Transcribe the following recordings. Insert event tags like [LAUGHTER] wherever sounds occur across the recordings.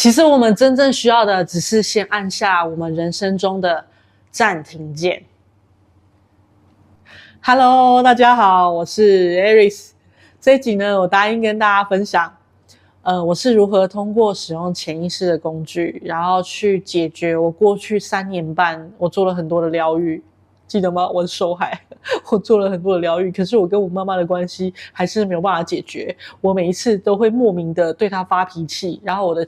其实我们真正需要的，只是先按下我们人生中的暂停键。Hello，大家好，我是 Aris。这一集呢，我答应跟大家分享，呃，我是如何通过使用潜意识的工具，然后去解决我过去三年半我做了很多的疗愈，记得吗？我的受害，我做了很多的疗愈，可是我跟我妈妈的关系还是没有办法解决。我每一次都会莫名的对她发脾气，然后我的。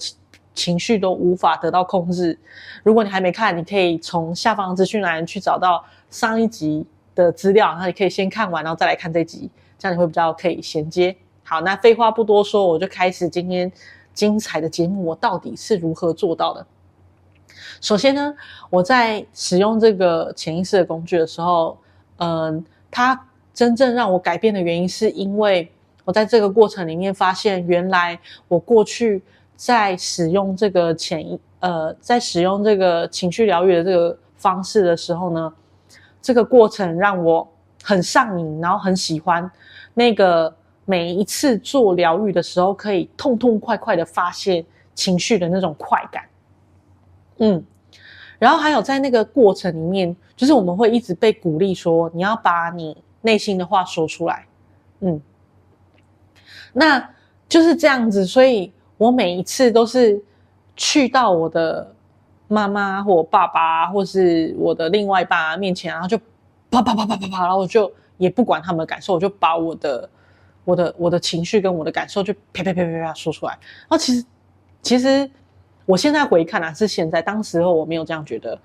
情绪都无法得到控制。如果你还没看，你可以从下方资讯栏去找到上一集的资料，那你可以先看完，然后再来看这集，这样你会比较可以衔接。好，那废话不多说，我就开始今天精彩的节目。我到底是如何做到的？首先呢，我在使用这个潜意识的工具的时候，嗯，它真正让我改变的原因，是因为我在这个过程里面发现，原来我过去。在使用这个潜呃，在使用这个情绪疗愈的这个方式的时候呢，这个过程让我很上瘾，然后很喜欢那个每一次做疗愈的时候，可以痛痛快快的发泄情绪的那种快感。嗯，然后还有在那个过程里面，就是我们会一直被鼓励说，你要把你内心的话说出来。嗯，那就是这样子，所以。我每一次都是去到我的妈妈或爸爸，或是我的另外一半面前，然后就啪啪啪啪啪啪，然后我就也不管他们的感受，我就把我的我的我的情绪跟我的感受就啪啪啪啪啪说出来。然后其实其实我现在回看啊，是现在，当时候我没有这样觉得。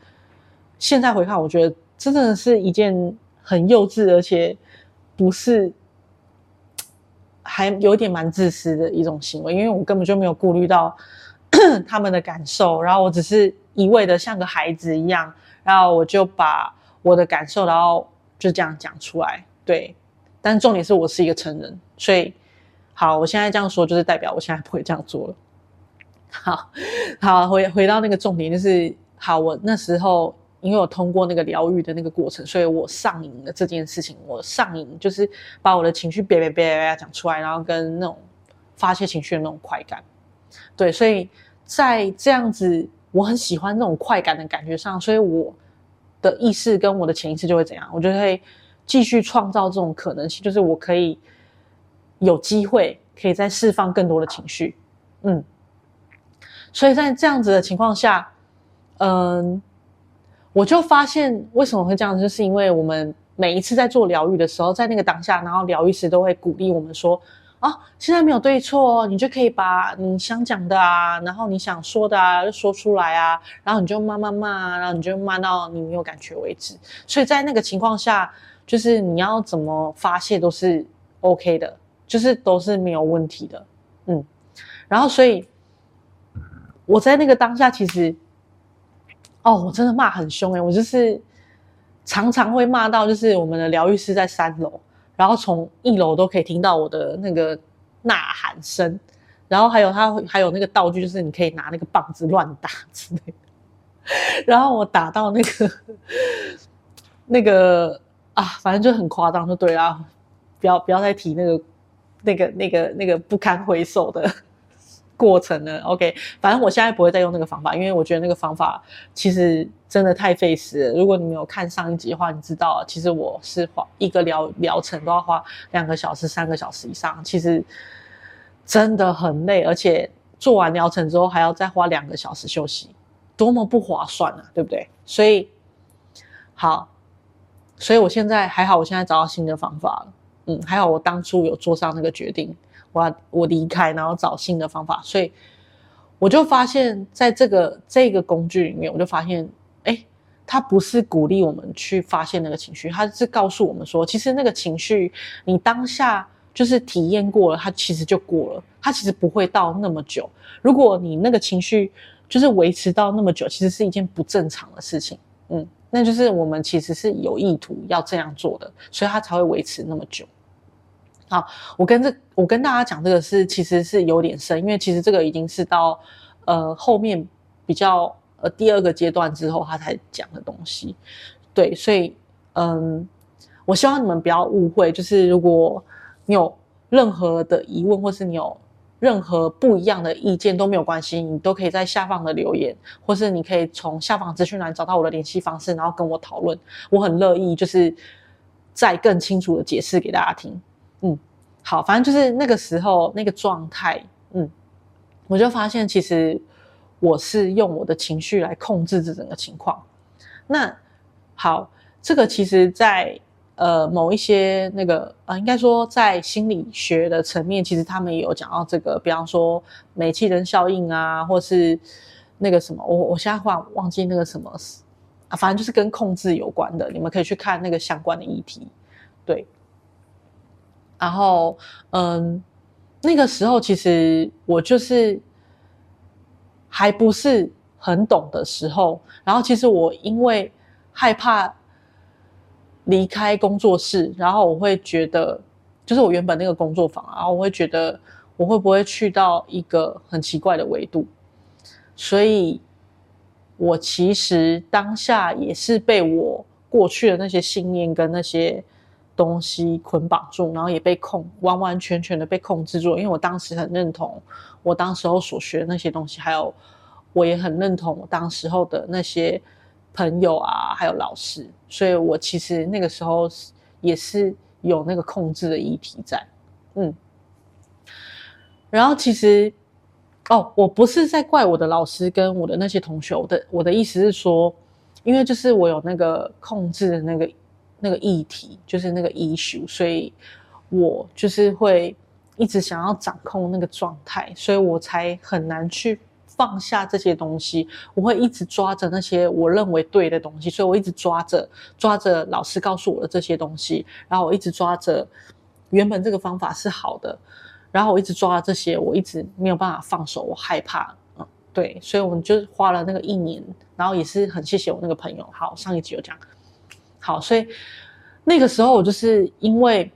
现在回看，我觉得真的是一件很幼稚，而且不是。还有点蛮自私的一种行为，因为我根本就没有顾虑到 [COUGHS] 他们的感受，然后我只是一味的像个孩子一样，然后我就把我的感受，然后就这样讲出来。对，但重点是我是一个成人，所以好，我现在这样说就是代表我现在不会这样做了。[LAUGHS] 好，好，回回到那个重点，就是好，我那时候。因为我通过那个疗愈的那个过程，所以我上瘾了这件事情。我上瘾就是把我的情绪别别别别讲出来，然后跟那种发泄情绪的那种快感。对，所以在这样子我很喜欢那种快感的感觉上，所以我的意识跟我的潜意识就会怎样？我就会继续创造这种可能性，就是我可以有机会可以再释放更多的情绪。嗯，所以在这样子的情况下，嗯。我就发现为什么会这样，就是因为我们每一次在做疗愈的时候，在那个当下，然后疗愈师都会鼓励我们说：“啊，现在没有对错，你就可以把你想讲的啊，然后你想说的啊，就说出来啊，然后你就骂骂骂，然后你就骂到你没有感觉为止。所以在那个情况下，就是你要怎么发泄都是 OK 的，就是都是没有问题的，嗯。然后所以我在那个当下其实。哦，我真的骂很凶诶，我就是常常会骂到，就是我们的疗愈师在三楼，然后从一楼都可以听到我的那个呐喊声，然后还有他还有那个道具，就是你可以拿那个棒子乱打之类的，[LAUGHS] 然后我打到那个那个啊，反正就很夸张，就对啊，不要不要再提那个那个那个那个不堪回首的。过程呢？OK，反正我现在不会再用那个方法，因为我觉得那个方法其实真的太费时了。如果你没有看上一集的话，你知道，其实我是花一个疗疗程都要花两个小时、三个小时以上，其实真的很累，而且做完疗程之后还要再花两个小时休息，多么不划算啊，对不对？所以好，所以我现在还好，我现在找到新的方法了。嗯，还好我当初有做上那个决定。我我离开，然后找新的方法，所以我就发现，在这个这个工具里面，我就发现，哎，它不是鼓励我们去发现那个情绪，它是告诉我们说，其实那个情绪你当下就是体验过了，它其实就过了，它其实不会到那么久。如果你那个情绪就是维持到那么久，其实是一件不正常的事情，嗯，那就是我们其实是有意图要这样做的，所以它才会维持那么久。好，我跟这我跟大家讲这个是其实是有点深，因为其实这个已经是到呃后面比较呃第二个阶段之后他才讲的东西，对，所以嗯，我希望你们不要误会，就是如果你有任何的疑问，或是你有任何不一样的意见都没有关系，你都可以在下方的留言，或是你可以从下方资讯栏找到我的联系方式，然后跟我讨论。我很乐意，就是再更清楚的解释给大家听。好，反正就是那个时候那个状态，嗯，我就发现其实我是用我的情绪来控制这整个情况。那好，这个其实在。呃，某一些那个呃，应该说在心理学的层面，其实他们也有讲到这个，比方说煤气灯效应啊，或是那个什么，我我现在忽然忘记那个什么啊，反正就是跟控制有关的，你们可以去看那个相关的议题。对，然后嗯，那个时候其实我就是还不是很懂的时候，然后其实我因为害怕。离开工作室，然后我会觉得，就是我原本那个工作坊，然后我会觉得我会不会去到一个很奇怪的维度，所以，我其实当下也是被我过去的那些信念跟那些东西捆绑住，然后也被控，完完全全的被控制住，因为我当时很认同我当时候所学的那些东西，还有我也很认同我当时候的那些。朋友啊，还有老师，所以我其实那个时候也是有那个控制的议题在，嗯。然后其实，哦，我不是在怪我的老师跟我的那些同学，我的我的意思是说，因为就是我有那个控制的那个那个议题，就是那个 issue，所以我就是会一直想要掌控那个状态，所以我才很难去。放下这些东西，我会一直抓着那些我认为对的东西，所以我一直抓着抓着老师告诉我的这些东西，然后我一直抓着原本这个方法是好的，然后我一直抓着这些，我一直没有办法放手，我害怕，对，所以我们就花了那个一年，然后也是很谢谢我那个朋友。好，上一集有讲，好，所以那个时候我就是因为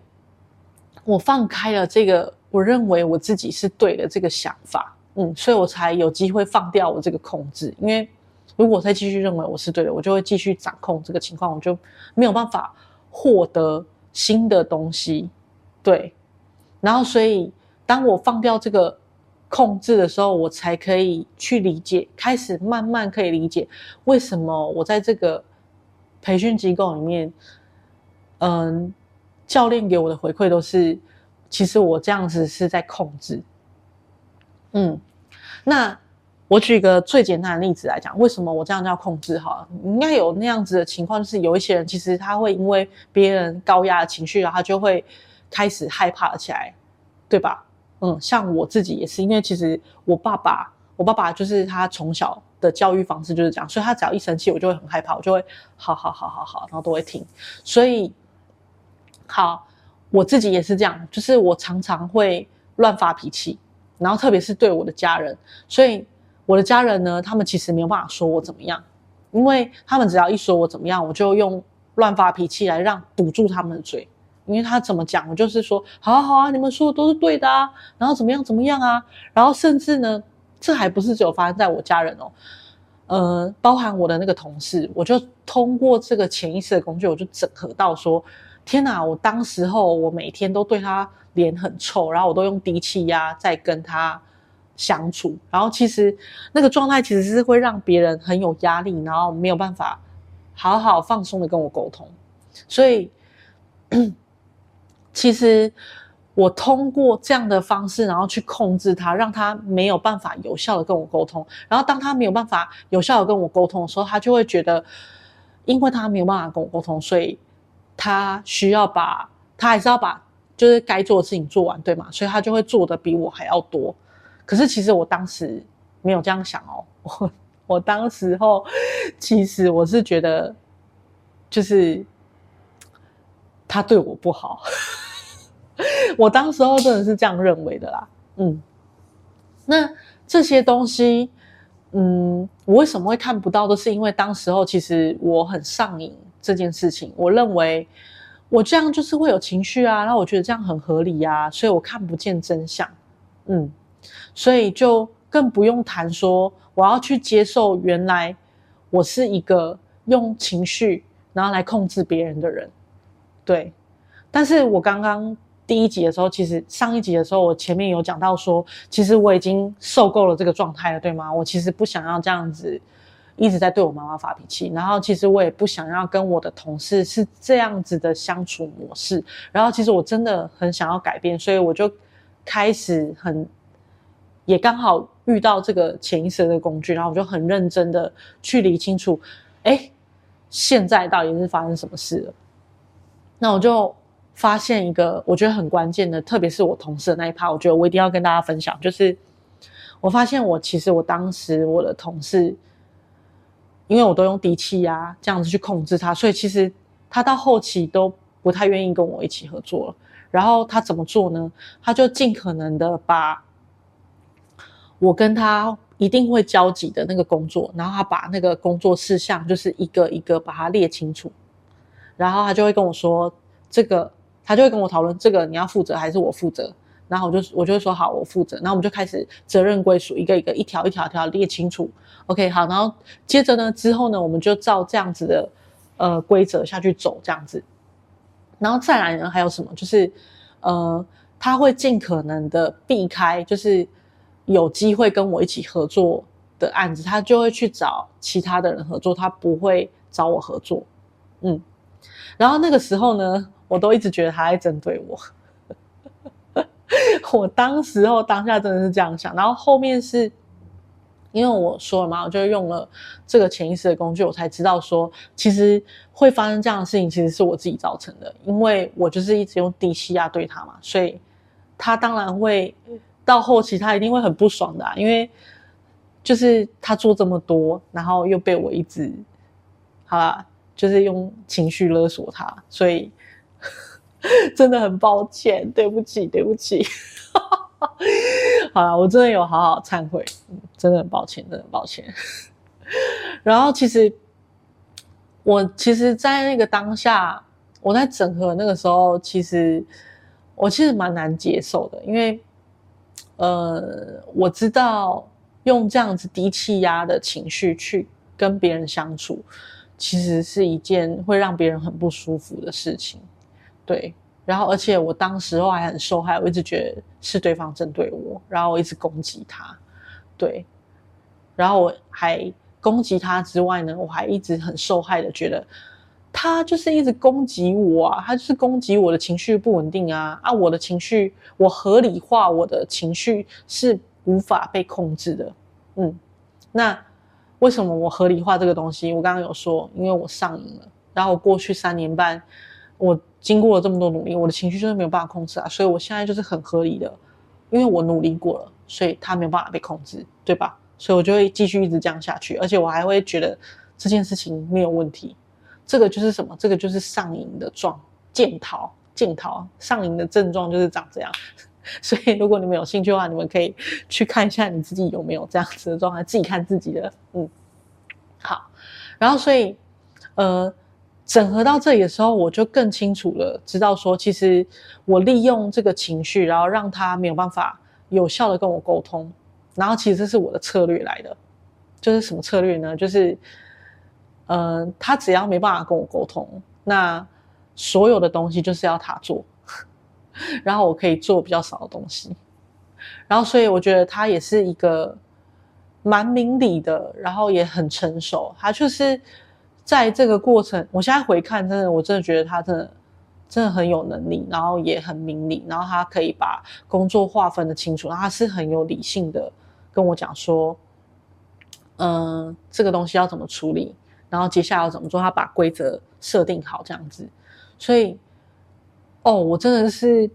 我放开了这个我认为我自己是对的这个想法。嗯，所以我才有机会放掉我这个控制，因为如果再继续认为我是对的，我就会继续掌控这个情况，我就没有办法获得新的东西。对，然后所以当我放掉这个控制的时候，我才可以去理解，开始慢慢可以理解为什么我在这个培训机构里面，嗯，教练给我的回馈都是，其实我这样子是在控制。嗯，那我举一个最简单的例子来讲，为什么我这样叫控制？哈，应该有那样子的情况，就是有一些人其实他会因为别人高压的情绪，然后他就会开始害怕起来，对吧？嗯，像我自己也是，因为其实我爸爸，我爸爸就是他从小的教育方式就是这样，所以他只要一生气，我就会很害怕，我就会好好好好好，然后都会听。所以，好，我自己也是这样，就是我常常会乱发脾气。然后特别是对我的家人，所以我的家人呢，他们其实没有办法说我怎么样，因为他们只要一说我怎么样，我就用乱发脾气来让堵住他们的嘴，因为他怎么讲，我就是说好啊好啊，你们说的都是对的啊，然后怎么样怎么样啊，然后甚至呢，这还不是只有发生在我家人哦，呃，包含我的那个同事，我就通过这个潜意识的工具，我就整合到说，天哪，我当时候我每天都对他。脸很臭，然后我都用低气压在跟他相处，然后其实那个状态其实是会让别人很有压力，然后没有办法好好放松的跟我沟通。所以，[CLEARS THROAT] 其实我通过这样的方式，然后去控制他，让他没有办法有效的跟我沟通。然后当他没有办法有效的跟我沟通的时候，他就会觉得，因为他没有办法跟我沟通，所以他需要把，他还是要把。就是该做的事情做完，对吗？所以他就会做的比我还要多。可是其实我当时没有这样想哦，我 [LAUGHS] 我当时候其实我是觉得，就是他对我不好。[LAUGHS] 我当时候真的是这样认为的啦。嗯，那这些东西，嗯，我为什么会看不到？都是因为当时候其实我很上瘾这件事情，我认为。我这样就是会有情绪啊，然后我觉得这样很合理啊，所以我看不见真相，嗯，所以就更不用谈说我要去接受原来我是一个用情绪然后来控制别人的人，对。但是我刚刚第一集的时候，其实上一集的时候，我前面有讲到说，其实我已经受够了这个状态了，对吗？我其实不想要这样子一直在对我妈妈发脾气，然后其实我也不想要跟我的同事是这样子的相处模式，然后其实我真的很想要改变，所以我就开始很，也刚好遇到这个潜意识的工具，然后我就很认真的去理清楚，哎，现在到底是发生什么事了？那我就发现一个我觉得很关键的，特别是我同事的那一趴，我觉得我一定要跟大家分享，就是我发现我其实我当时我的同事，因为我都用低气压这样子去控制他，所以其实他到后期都不太愿意跟我一起合作了。然后他怎么做呢？他就尽可能的把我跟他一定会交集的那个工作，然后他把那个工作事项就是一个一个把它列清楚。然后他就会跟我说，这个他就会跟我讨论这个你要负责还是我负责？然后我就我就会说好，我负责。然后我们就开始责任归属，一个一个一条一条一条列清楚。OK，好。然后接着呢，之后呢，我们就照这样子的呃规则下去走，这样子。然后再来呢，还有什么？就是呃，他会尽可能的避开，就是有机会跟我一起合作的案子，他就会去找其他的人合作，他不会找我合作。嗯。然后那个时候呢，我都一直觉得他在针对我。[LAUGHS] 我当时候当下真的是这样想，然后后面是因为我说了嘛，我就用了这个潜意识的工具，我才知道说，其实会发生这样的事情，其实是我自己造成的，因为我就是一直用低气压对他嘛，所以他当然会到后期他一定会很不爽的啊，因为就是他做这么多，然后又被我一直，好啦。就是用情绪勒索他，所以 [LAUGHS] 真的很抱歉，对不起，对不起。[LAUGHS] 好了，我真的有好好忏悔，真的很抱歉，真的很抱歉。[LAUGHS] 然后其实我其实，在那个当下，我在整合那个时候，其实我其实蛮难接受的，因为呃，我知道用这样子低气压的情绪去跟别人相处。其实是一件会让别人很不舒服的事情，对。然后，而且我当时候还很受害，我一直觉得是对方针对我，然后我一直攻击他，对。然后我还攻击他之外呢，我还一直很受害的觉得他就是一直攻击我啊，他就是攻击我的情绪不稳定啊啊！我的情绪，我合理化我的情绪是无法被控制的，嗯，那。为什么我合理化这个东西？我刚刚有说，因为我上瘾了。然后我过去三年半，我经过了这么多努力，我的情绪就是没有办法控制啊。所以我现在就是很合理的，因为我努力过了，所以它没有办法被控制，对吧？所以我就会继续一直这样下去，而且我还会觉得这件事情没有问题。这个就是什么？这个就是上瘾的状，渐逃，渐逃，上瘾的症状就是长这样。[LAUGHS] 所以，如果你们有兴趣的话，你们可以去看一下你自己有没有这样子的状态，自己看自己的。嗯，好。然后，所以，呃，整合到这里的时候，我就更清楚了，知道说，其实我利用这个情绪，然后让他没有办法有效的跟我沟通。然后，其实这是我的策略来的，就是什么策略呢？就是，嗯、他只要没办法跟我沟通，那所有的东西就是要他做。[LAUGHS] 然后我可以做比较少的东西，然后所以我觉得他也是一个蛮明理的，然后也很成熟。他就是在这个过程，我现在回看，真的，我真的觉得他真的真的很有能力，然后也很明理，然后他可以把工作划分的清楚，然后他是很有理性的跟我讲说，嗯，这个东西要怎么处理，然后接下来要怎么做，他把规则设定好这样子，所以。哦，我真的是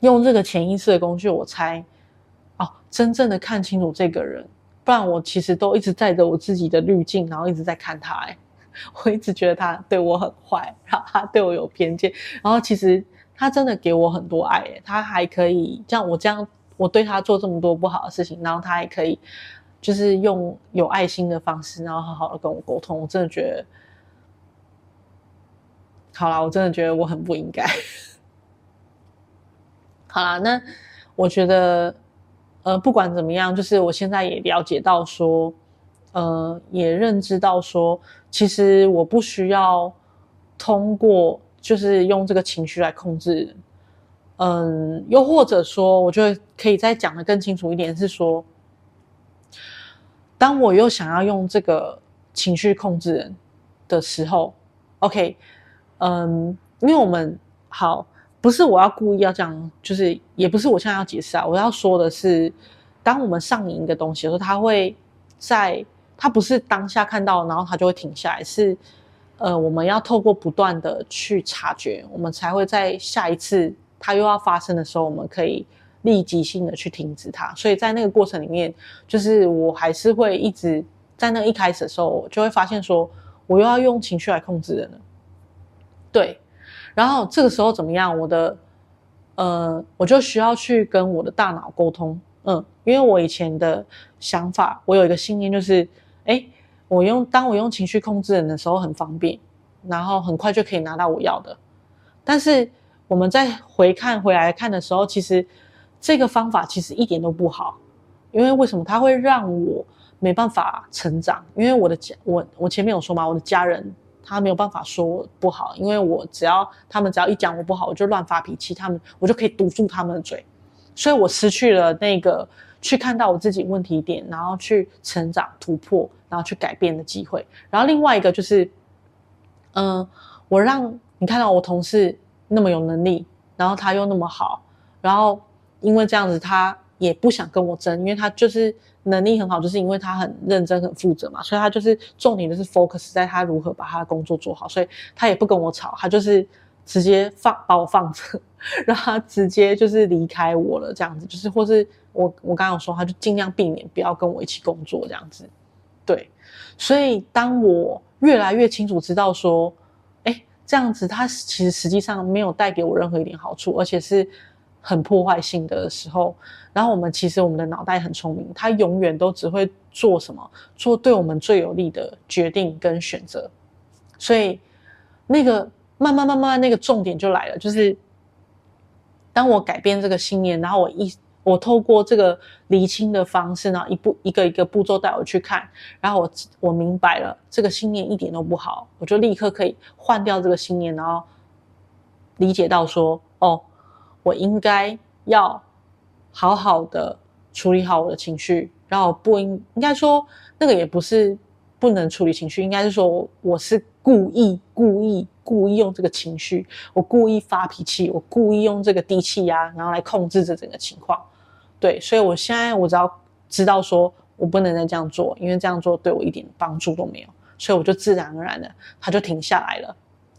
用这个潜意识的工具，我猜哦真正的看清楚这个人。不然我其实都一直带着我自己的滤镜，然后一直在看他。哎，[LAUGHS] 我一直觉得他对我很坏，然后他对我有偏见。然后其实他真的给我很多爱，他还可以像我这样，我对他做这么多不好的事情，然后他还可以就是用有爱心的方式，然后好好的跟我沟通。我真的觉得。好啦，我真的觉得我很不应该。好啦，那我觉得，呃，不管怎么样，就是我现在也了解到说，呃，也认知到说，其实我不需要通过，就是用这个情绪来控制人，嗯，又或者说，我觉得可以再讲的更清楚一点，是说，当我又想要用这个情绪控制人的时候，OK，嗯，因为我们好，不是我要故意要这样，就是也不是我现在要解释啊，我要说的是，当我们上瘾一个东西的时候，它会在，它不是当下看到，然后它就会停下来，是，呃，我们要透过不断的去察觉，我们才会在下一次。它又要发生的时候，我们可以立即性的去停止它。所以在那个过程里面，就是我还是会一直在那一开始的时候，我就会发现说，我又要用情绪来控制人了。对，然后这个时候怎么样？我的呃，我就需要去跟我的大脑沟通。嗯，因为我以前的想法，我有一个信念，就是，哎，我用当我用情绪控制人的时候很方便，然后很快就可以拿到我要的，但是。我们再回看回来看的时候，其实这个方法其实一点都不好，因为为什么？它会让我没办法成长。因为我的家，我我前面有说嘛，我的家人他没有办法说我不好，因为我只要他们只要一讲我不好，我就乱发脾气，他们我就可以堵住他们的嘴，所以我失去了那个去看到我自己问题点，然后去成长突破，然后去改变的机会。然后另外一个就是，嗯，我让你看到我同事。那么有能力，然后他又那么好，然后因为这样子，他也不想跟我争，因为他就是能力很好，就是因为他很认真、很负责嘛，所以他就是重点就是 focus 在他如何把他的工作做好，所以他也不跟我吵，他就是直接放把我放着，让他直接就是离开我了，这样子，就是或是我我刚刚有说，他就尽量避免不要跟我一起工作这样子，对，所以当我越来越清楚知道说。哎这样子，他其实实际上没有带给我任何一点好处，而且是很破坏性的时候。然后我们其实我们的脑袋很聪明，他永远都只会做什么？做对我们最有利的决定跟选择。所以那个慢慢慢慢那个重点就来了，就是当我改变这个信念，然后我一。我透过这个厘清的方式呢，一步一个一个步骤带我去看，然后我我明白了这个信念一点都不好，我就立刻可以换掉这个信念，然后理解到说，哦，我应该要好好的处理好我的情绪，然后不应应该说那个也不是不能处理情绪，应该是说我是故意故意。故意用这个情绪，我故意发脾气，我故意用这个低气压，然后来控制这整个情况。对，所以我现在我只要知道说我不能再这样做，因为这样做对我一点帮助都没有，所以我就自然而然的它就停下来了。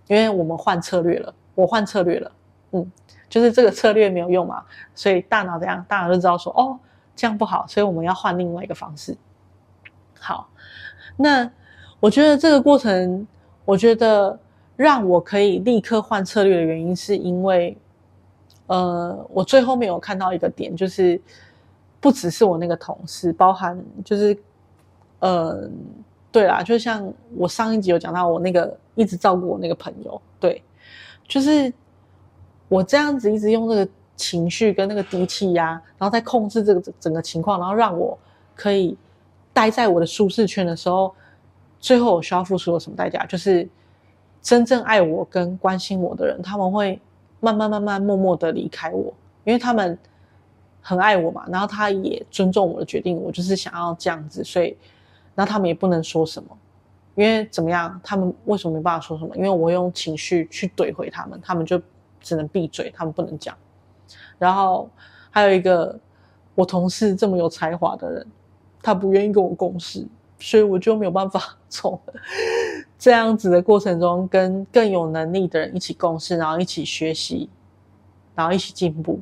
因为我们换策略了，我换策略了，嗯，就是这个策略没有用嘛，所以大脑怎样？大脑就知道说哦，这样不好，所以我们要换另外一个方式。好，那我觉得这个过程，我觉得。让我可以立刻换策略的原因，是因为，呃，我最后面有看到一个点，就是不只是我那个同事，包含就是，呃，对啦，就像我上一集有讲到，我那个一直照顾我那个朋友，对，就是我这样子一直用这个情绪跟那个低气压，然后再控制这个整个情况，然后让我可以待在我的舒适圈的时候，最后我需要付出了什么代价？就是。真正爱我跟关心我的人，他们会慢慢慢慢默默的离开我，因为他们很爱我嘛，然后他也尊重我的决定，我就是想要这样子，所以，那他们也不能说什么，因为怎么样，他们为什么没办法说什么？因为我用情绪去怼回他们，他们就只能闭嘴，他们不能讲。然后还有一个我同事这么有才华的人，他不愿意跟我共事。所以我就没有办法 [LAUGHS] 从这样子的过程中跟更有能力的人一起共事，然后一起学习，然后一起进步。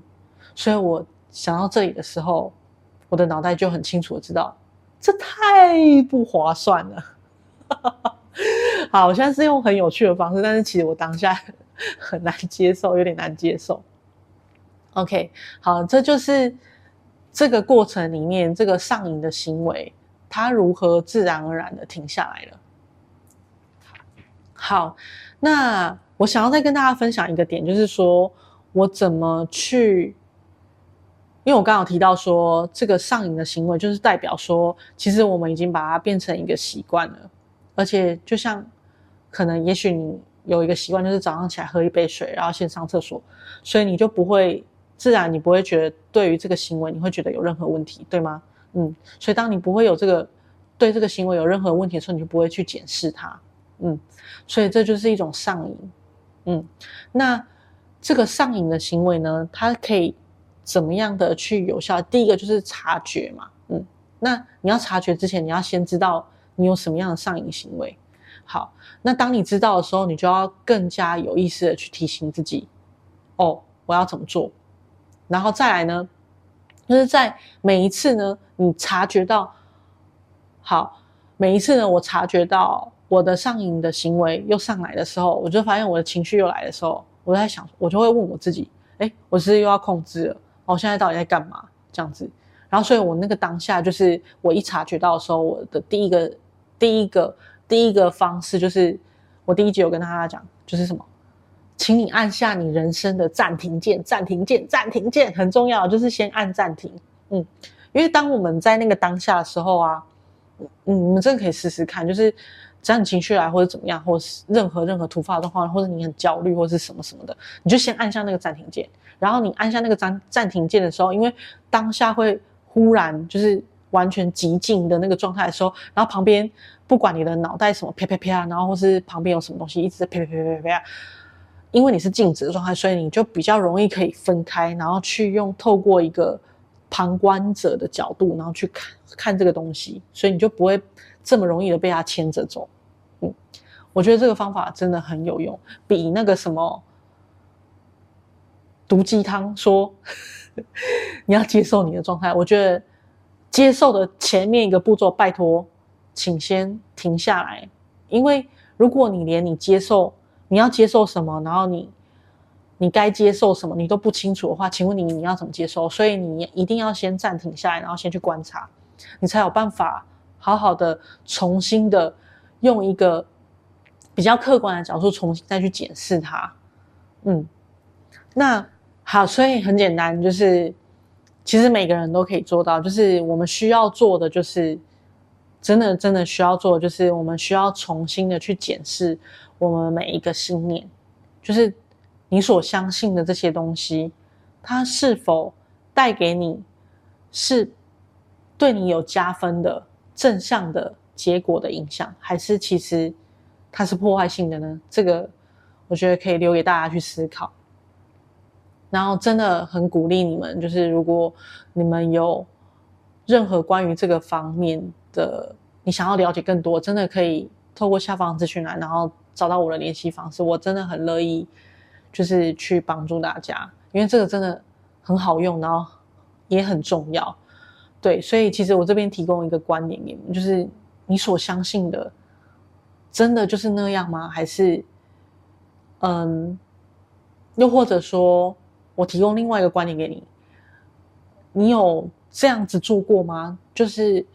所以我想到这里的时候，我的脑袋就很清楚的知道，这太不划算了。[LAUGHS] 好，我现在是用很有趣的方式，但是其实我当下 [LAUGHS] 很难接受，有点难接受。OK，好，这就是这个过程里面这个上瘾的行为。它如何自然而然的停下来了？好，那我想要再跟大家分享一个点，就是说我怎么去，因为我刚刚提到说，这个上瘾的行为就是代表说，其实我们已经把它变成一个习惯了，而且就像可能，也许你有一个习惯，就是早上起来喝一杯水，然后先上厕所，所以你就不会自然，你不会觉得对于这个行为你会觉得有任何问题，对吗？嗯，所以当你不会有这个对这个行为有任何问题的时候，你就不会去检视它。嗯，所以这就是一种上瘾。嗯，那这个上瘾的行为呢，它可以怎么样的去有效？第一个就是察觉嘛。嗯，那你要察觉之前，你要先知道你有什么样的上瘾行为。好，那当你知道的时候，你就要更加有意识的去提醒自己，哦，我要怎么做？然后再来呢，就是在每一次呢，你察觉到，好，每一次呢，我察觉到我的上瘾的行为又上来的时候，我就发现我的情绪又来的时候，我在想，我就会问我自己，哎，我是又要控制了？我现在到底在干嘛？这样子，然后所以我那个当下就是我一察觉到的时候，我的第一个第一个。第一个方式就是，我第一集有跟大家讲，就是什么，请你按下你人生的暂停键，暂停键，暂停键很重要，就是先按暂停。嗯，因为当我们在那个当下的时候啊，嗯，你们真的可以试试看，就是只要你情绪来或者怎么样，或是任何任何突发状况，或者你很焦虑或是什么什么的，你就先按下那个暂停键。然后你按下那个暂暂停键的时候，因为当下会忽然就是完全极静的那个状态的时候，然后旁边。不管你的脑袋什么啪啪啪，然后或是旁边有什么东西一直在啪啪啪啪啪，因为你是静止的状态，所以你就比较容易可以分开，然后去用透过一个旁观者的角度，然后去看看这个东西，所以你就不会这么容易的被它牵着走。嗯，我觉得这个方法真的很有用，比那个什么毒鸡汤说 [LAUGHS] 你要接受你的状态，我觉得接受的前面一个步骤，拜托。请先停下来，因为如果你连你接受你要接受什么，然后你你该接受什么你都不清楚的话，请问你你要怎么接受？所以你一定要先暂停下来，然后先去观察，你才有办法好好的重新的用一个比较客观的角度重新再去检视它。嗯，那好，所以很简单，就是其实每个人都可以做到，就是我们需要做的就是。真的，真的需要做，就是我们需要重新的去检视我们每一个信念，就是你所相信的这些东西，它是否带给你是对你有加分的正向的结果的影响，还是其实它是破坏性的呢？这个我觉得可以留给大家去思考。然后真的很鼓励你们，就是如果你们有任何关于这个方面的，你想要了解更多，真的可以透过下方资讯栏，然后找到我的联系方式。我真的很乐意，就是去帮助大家，因为这个真的很好用，然后也很重要。对，所以其实我这边提供一个观点给你，就是你所相信的，真的就是那样吗？还是，嗯，又或者说我提供另外一个观点给你，你有这样子做过吗？就是。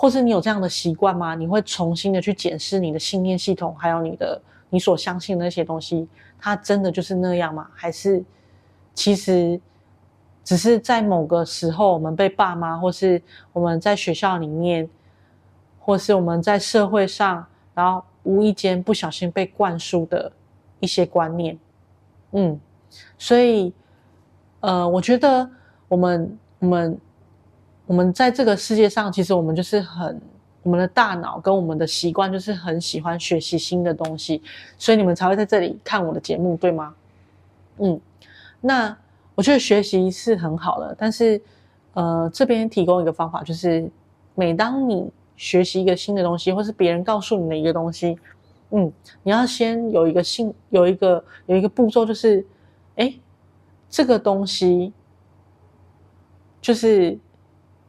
或是你有这样的习惯吗？你会重新的去检视你的信念系统，还有你的你所相信的那些东西，它真的就是那样吗？还是其实只是在某个时候，我们被爸妈，或是我们在学校里面，或是我们在社会上，然后无意间不小心被灌输的一些观念。嗯，所以呃，我觉得我们我们。我们在这个世界上，其实我们就是很，我们的大脑跟我们的习惯就是很喜欢学习新的东西，所以你们才会在这里看我的节目，对吗？嗯，那我觉得学习是很好的，但是，呃，这边提供一个方法，就是每当你学习一个新的东西，或是别人告诉你的一个东西，嗯，你要先有一个信，有一个有一个步骤，就是，诶，这个东西就是。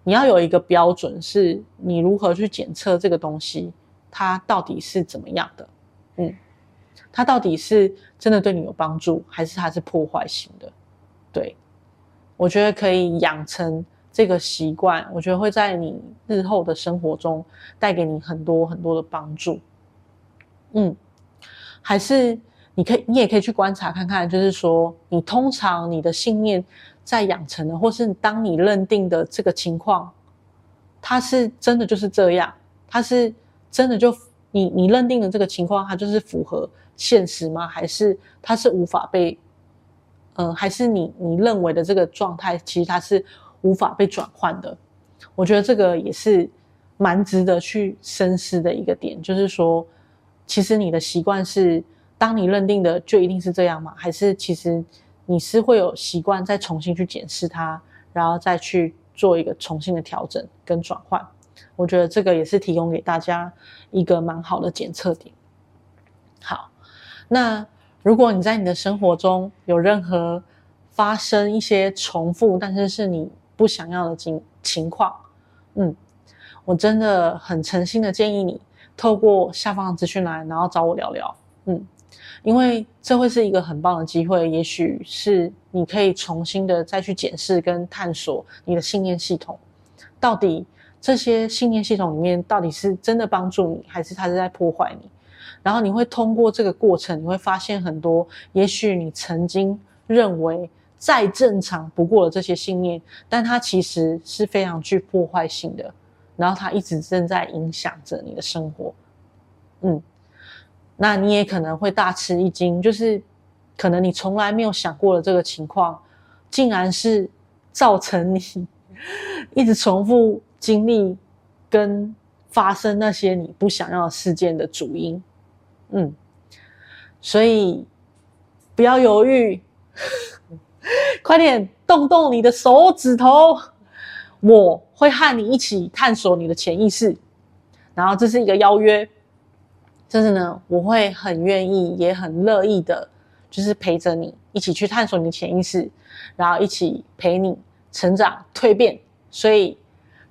你要有一个标准，是你如何去检测这个东西，它到底是怎么样的？嗯，它到底是真的对你有帮助，还是它是破坏性的？对，我觉得可以养成这个习惯，我觉得会在你日后的生活中带给你很多很多的帮助。嗯，还是你可以，你也可以去观察看看，就是说，你通常你的信念。在养成的，或是当你认定的这个情况，它是真的就是这样，它是真的就你你认定的这个情况，它就是符合现实吗？还是它是无法被，嗯、还是你你认为的这个状态，其实它是无法被转换的？我觉得这个也是蛮值得去深思的一个点，就是说，其实你的习惯是，当你认定的就一定是这样吗？还是其实你是会有习惯再重新去检视它，然后再去做一个重新的调整跟转换？我觉得这个也是提供给大家一个蛮好的检测点。好，那如果你在你的生活中有任何发生一些重复，但是是你不想要的情情况，嗯，我真的很诚心的建议你透过下方的资讯栏，然后找我聊聊，嗯，因为这会是一个很棒的机会，也许是你可以重新的再去检视跟探索你的信念系统到底。这些信念系统里面到底是真的帮助你，还是它是在破坏你？然后你会通过这个过程，你会发现很多，也许你曾经认为再正常不过的这些信念，但它其实是非常具破坏性的。然后它一直正在影响着你的生活。嗯，那你也可能会大吃一惊，就是可能你从来没有想过的这个情况，竟然是造成你一直重复。经历跟发生那些你不想要的事件的主因，嗯，所以不要犹豫，[LAUGHS] 快点动动你的手指头，我会和你一起探索你的潜意识。然后这是一个邀约，就是呢，我会很愿意也很乐意的，就是陪着你一起去探索你的潜意识，然后一起陪你成长蜕变。所以。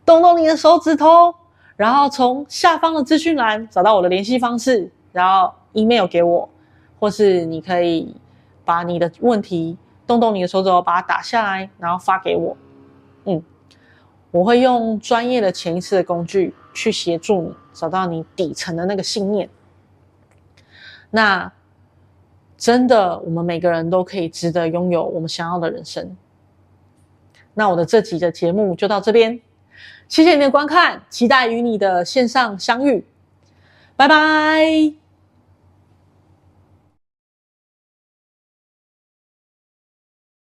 动动你的手指头，然后从下方的资讯栏找到我的联系方式，然后 email 给我，或是你可以把你的问题动动你的手指头，把它打下来，然后发给我。嗯，我会用专业的潜意识的工具去协助你找到你底层的那个信念。那真的，我们每个人都可以值得拥有我们想要的人生。那我的这集的节目就到这边。谢谢你的观看，期待与你的线上相遇，拜拜。